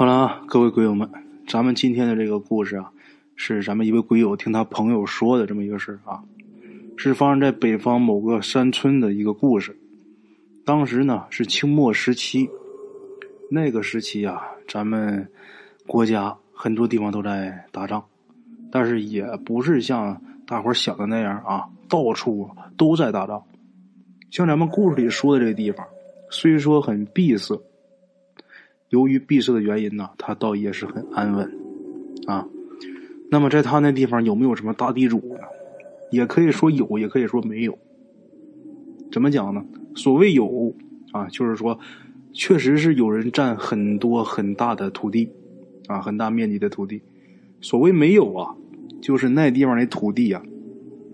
好了啊，各位鬼友们，咱们今天的这个故事啊，是咱们一位鬼友听他朋友说的这么一个事儿啊，是发生在北方某个山村的一个故事。当时呢是清末时期，那个时期啊，咱们国家很多地方都在打仗，但是也不是像大伙儿想的那样啊，到处都在打仗。像咱们故事里说的这个地方，虽说很闭塞。由于闭塞的原因呢，他倒也是很安稳，啊，那么在他那地方有没有什么大地主呢？也可以说有，也可以说没有。怎么讲呢？所谓有啊，就是说，确实是有人占很多很大的土地，啊，很大面积的土地。所谓没有啊，就是那地方的土地啊，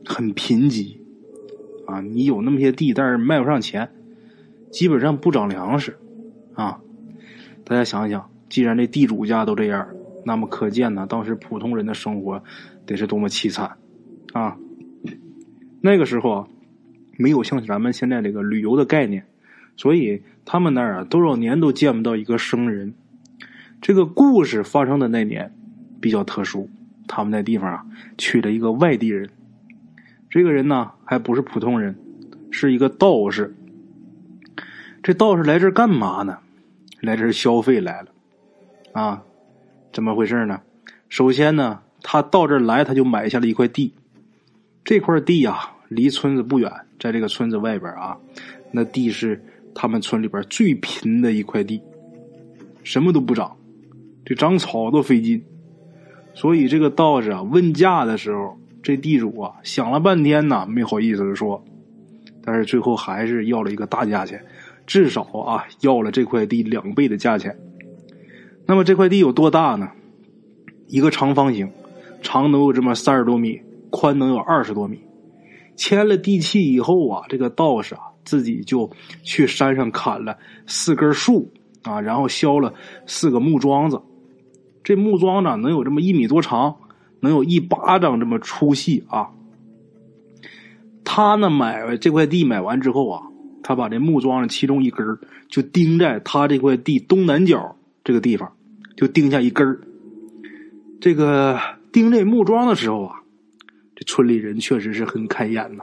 很贫瘠，啊，你有那么些地，但是卖不上钱，基本上不长粮食，啊。大家想想，既然这地主家都这样，那么可见呢，当时普通人的生活得是多么凄惨啊！那个时候啊，没有像咱们现在这个旅游的概念，所以他们那儿啊多少年都见不到一个生人。这个故事发生的那年比较特殊，他们那地方啊去了一个外地人，这个人呢还不是普通人，是一个道士。这道士来这干嘛呢？来这儿消费来了，啊，怎么回事呢？首先呢，他到这儿来，他就买下了一块地。这块地呀，离村子不远，在这个村子外边啊，那地是他们村里边最贫的一块地，什么都不长，这长草都费劲。所以这个道士啊，问价的时候，这地主啊想了半天呢，没好意思说，但是最后还是要了一个大价钱。至少啊，要了这块地两倍的价钱。那么这块地有多大呢？一个长方形，长能有这么三十多米，宽能有二十多米。签了地契以后啊，这个道士啊自己就去山上砍了四根树啊，然后削了四个木桩子。这木桩呢，能有这么一米多长，能有一巴掌这么粗细啊。他呢买这块地买完之后啊。他把这木桩的其中一根就钉在他这块地东南角这个地方，就钉下一根这个钉这木桩的时候啊，这村里人确实是很开眼呐。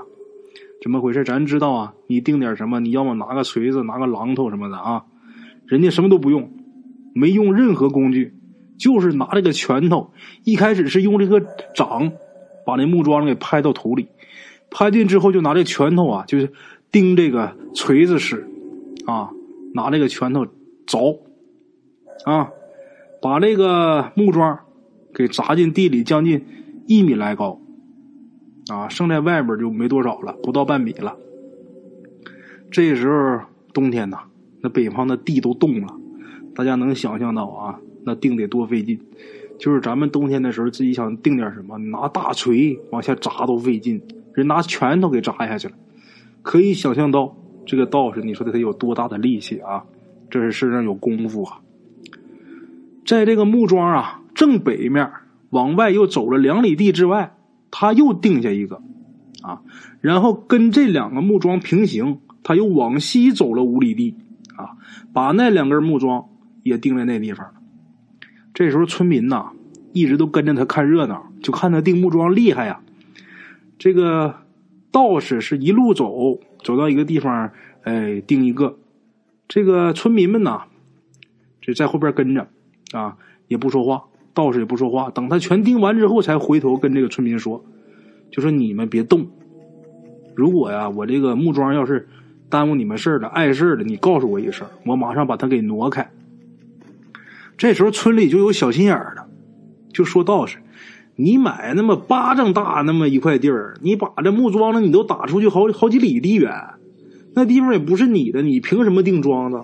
怎么回事？咱知道啊，你钉点什么？你要么拿个锤子，拿个榔头什么的啊。人家什么都不用，没用任何工具，就是拿这个拳头。一开始是用这个掌把那木桩给拍到土里，拍进之后就拿这拳头啊，就是。钉这个锤子使，啊，拿这个拳头凿，啊，把这个木桩给砸进地里，将近一米来高，啊，剩在外边就没多少了，不到半米了。这时候冬天呐，那北方的地都冻了，大家能想象到啊，那钉得多费劲。就是咱们冬天的时候，自己想钉点什么，拿大锤往下砸都费劲，人拿拳头给砸下去了。可以想象到这个道士，你说他得有多大的力气啊？这是身上有功夫啊！在这个木桩啊正北面往外又走了两里地之外，他又定下一个啊，然后跟这两个木桩平行，他又往西走了五里地啊，把那两根木桩也定在那地方。这时候村民呐一直都跟着他看热闹，就看他定木桩厉害呀，这个。道士是一路走，走到一个地方，哎，钉一个。这个村民们呢，这在后边跟着，啊，也不说话。道士也不说话。等他全钉完之后，才回头跟这个村民说：“就说你们别动。如果呀，我这个木桩要是耽误你们事儿了、碍事儿了，你告诉我一声，我马上把它给挪开。”这时候村里就有小心眼儿的，就说道士。你买那么巴掌大那么一块地儿，你把这木桩子你都打出去好好几里地远，那地方也不是你的，你凭什么钉桩子？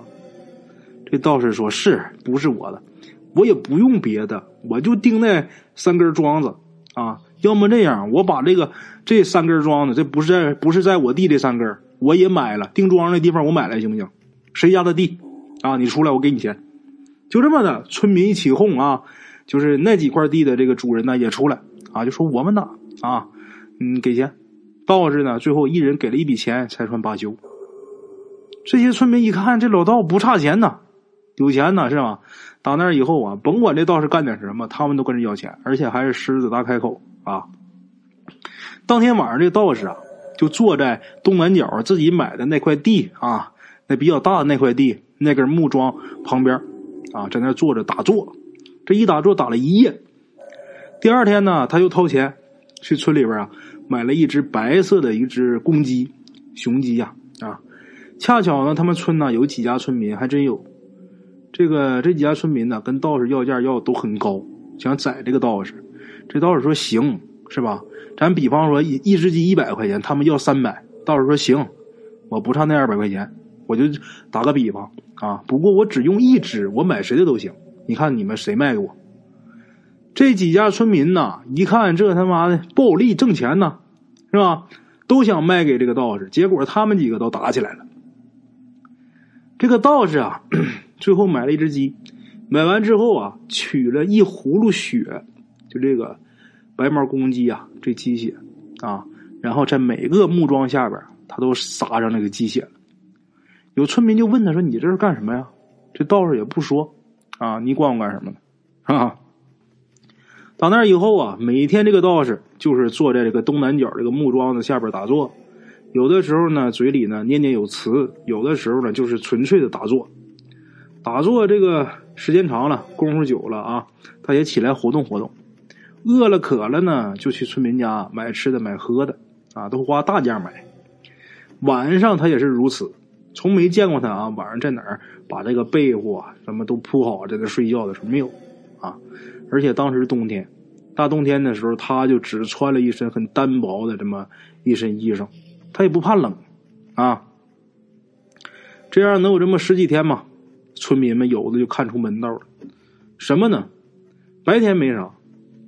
这道士说：“是不是我的？我也不用别的，我就钉那三根桩子啊。要么这样，我把这个这三根桩子，这不是在不是在我地这三根，我也买了钉桩那地方，我买来行不行？谁家的地啊？你出来，我给你钱。就这么的，村民一起哄啊。”就是那几块地的这个主人呢也出来啊，就说我们呢啊，嗯，给钱。道士呢最后一人给了一笔钱才算罢休。这些村民一看这老道不差钱呐，有钱呢是吧？打那以后啊，甭管这道士干点什么，他们都跟着要钱，而且还是狮子大开口啊。当天晚上，这道士啊，就坐在东南角自己买的那块地啊，那比较大的那块地那根木桩旁边啊，在那坐着打坐。这一打坐打了一夜。第二天呢，他又掏钱去村里边啊，买了一只白色的一只公鸡，雄鸡呀啊。恰巧呢，他们村呢有几家村民还真有。这个这几家村民呢，跟道士要价要都很高，想宰这个道士。这道士说行，是吧？咱比方说一一只鸡一百块钱，他们要三百。道士说行，我不差那二百块钱，我就打个比方啊。不过我只用一只，我买谁的都行。你看你们谁卖给我？这几家村民呐，一看这他妈的不好利，挣钱呢，是吧？都想卖给这个道士。结果他们几个都打起来了。这个道士啊。最后买了一只鸡，买完之后啊，取了一葫芦血，就这个白毛公鸡啊，这鸡血啊，然后在每个木桩下边，他都撒上那个鸡血了。有村民就问他说：“你这是干什么呀？”这道士也不说啊，你管我干什么呢？啊！到那以后啊，每天这个道士就是坐在这个东南角这个木桩子下边打坐，有的时候呢嘴里呢念念有词，有的时候呢就是纯粹的打坐。打坐这个时间长了，功夫久了啊，他也起来活动活动。饿了渴了呢，就去村民家买吃的买喝的啊，都花大价买。晚上他也是如此，从没见过他啊，晚上在哪儿把这个被窝啊什么都铺好在那睡觉的时候没有啊。而且当时冬天，大冬天的时候，他就只穿了一身很单薄的这么一身衣裳，他也不怕冷啊。这样能有这么十几天吗？村民们有的就看出门道了，什么呢？白天没啥，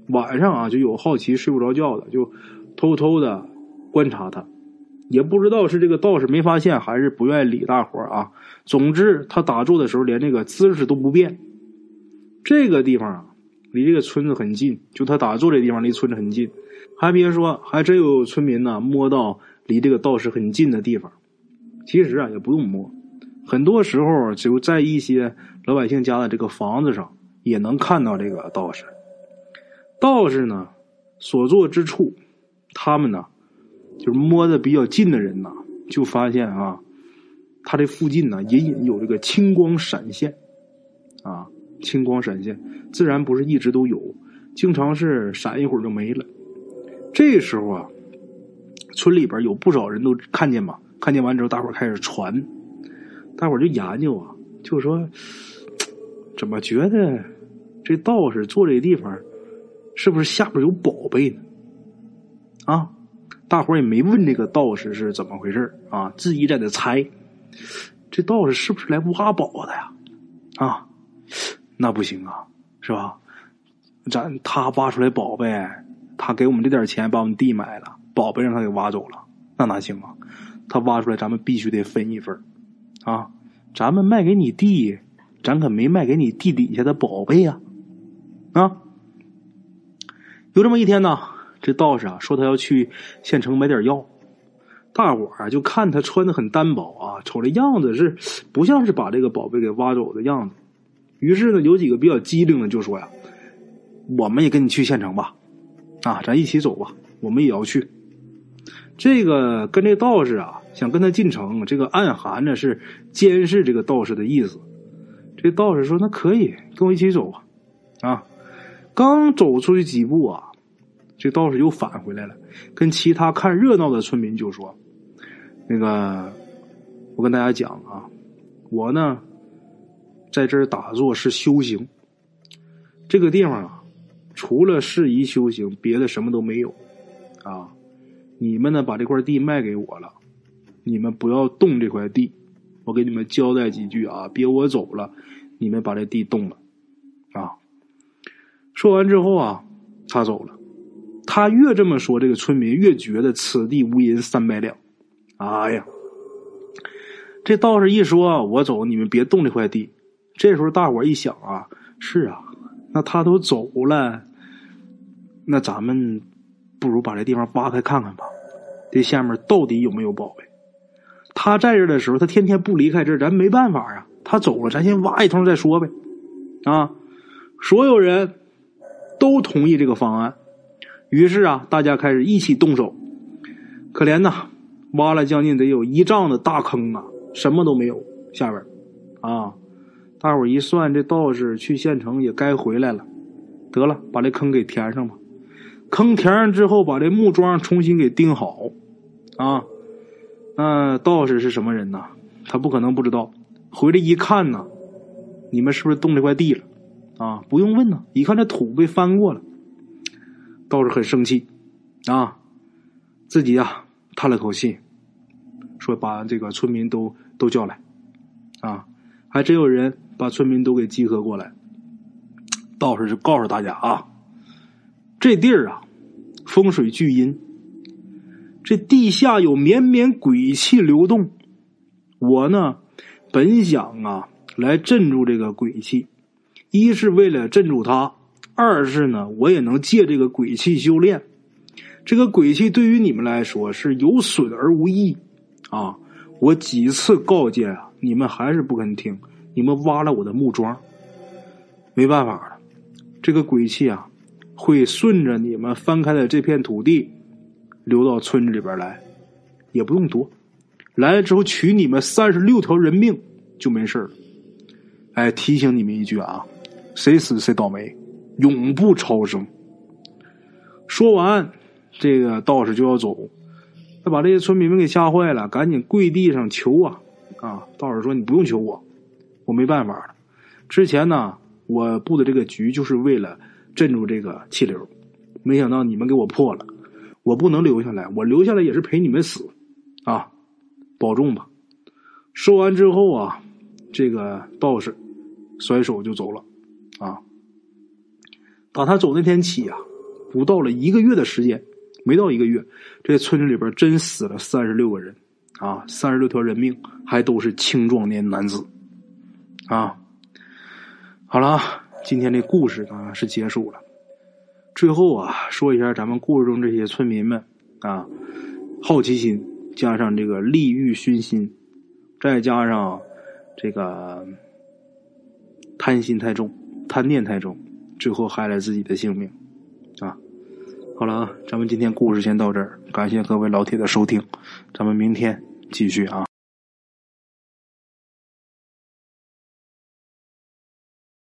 晚上啊就有好奇睡不着觉的，就偷偷的观察他，也不知道是这个道士没发现，还是不愿意理大伙啊。总之，他打坐的时候连这个姿势都不变。这个地方啊，离这个村子很近，就他打坐这地方离村子很近。还别说，还真有村民呢摸到离这个道士很近的地方。其实啊，也不用摸。很多时候，就在一些老百姓家的这个房子上，也能看到这个道士。道士呢，所坐之处，他们呢，就是摸的比较近的人呐，就发现啊，他这附近呢，隐隐有这个青光闪现，啊，青光闪现，自然不是一直都有，经常是闪一会儿就没了。这时候啊，村里边有不少人都看见嘛，看见完之后，大伙开始传。大伙就研究啊，就说怎么觉得这道士坐这地方，是不是下边有宝贝呢？啊，大伙也没问这个道士是怎么回事啊，自己在那猜，这道士是不是来挖宝的呀？啊，那不行啊，是吧？咱他挖出来宝贝，他给我们这点钱把我们地买了，宝贝让他给挖走了，那哪行啊？他挖出来，咱们必须得分一份。啊，咱们卖给你地，咱可没卖给你地底下的宝贝呀！啊，有这么一天呢，这道士啊说他要去县城买点药，大伙儿就看他穿的很单薄啊，瞅这样子是不像是把这个宝贝给挖走的样子。于是呢，有几个比较机灵的就说呀：“我们也跟你去县城吧，啊，咱一起走吧，我们也要去。”这个跟这道士啊。想跟他进城，这个暗含着是监视这个道士的意思。这道士说：“那可以，跟我一起走吧。”啊，刚走出去几步啊，这道士又返回来了，跟其他看热闹的村民就说：“那个，我跟大家讲啊，我呢在这儿打坐是修行。这个地方啊，除了适宜修行，别的什么都没有。啊，你们呢把这块地卖给我了。”你们不要动这块地，我给你们交代几句啊！别我走了，你们把这地动了，啊！说完之后啊，他走了。他越这么说，这个村民越觉得此地无银三百两。哎呀，这道士一说，我走，你们别动这块地。这时候大伙一想啊，是啊，那他都走了，那咱们不如把这地方挖开看看吧，这下面到底有没有宝贝？他在这的时候，他天天不离开这儿，咱没办法啊。他走了，咱先挖一通再说呗。啊，所有人都同意这个方案，于是啊，大家开始一起动手。可怜呐，挖了将近得有一丈的大坑啊，什么都没有下边啊。大伙一算，这道士去县城也该回来了。得了，把这坑给填上吧。坑填上之后，把这木桩重新给钉好啊。那道士是什么人呢？他不可能不知道。回来一看呢，你们是不是动这块地了？啊，不用问呢，一看这土被翻过了。倒是很生气啊，自己啊叹了口气，说把这个村民都都叫来啊。还真有人把村民都给集合过来。道士就告诉大家啊，这地儿啊风水巨阴。这地下有绵绵鬼气流动，我呢本想啊来镇住这个鬼气，一是为了镇住他，二是呢我也能借这个鬼气修炼。这个鬼气对于你们来说是有损而无益啊！我几次告诫啊，你们还是不肯听，你们挖了我的木桩，没办法了，这个鬼气啊会顺着你们翻开的这片土地。流到村子里边来，也不用多，来了之后取你们三十六条人命就没事了。哎，提醒你们一句啊，谁死谁倒霉，永不超生。说完，这个道士就要走，他把这些村民们给吓坏了，赶紧跪地上求啊啊！道士说：“你不用求我，我没办法了。之前呢，我布的这个局就是为了镇住这个气流，没想到你们给我破了。”我不能留下来，我留下来也是陪你们死，啊，保重吧。说完之后啊，这个道士甩手就走了，啊。打他走那天起啊，不到了一个月的时间，没到一个月，这村子里边真死了三十六个人，啊，三十六条人命，还都是青壮年男子，啊。好了，今天这故事呢是结束了。最后啊，说一下咱们故事中这些村民们啊，好奇心加上这个利欲熏心，再加上这个贪心太重、贪念太重，最后害了自己的性命啊！好了啊，咱们今天故事先到这儿，感谢各位老铁的收听，咱们明天继续啊。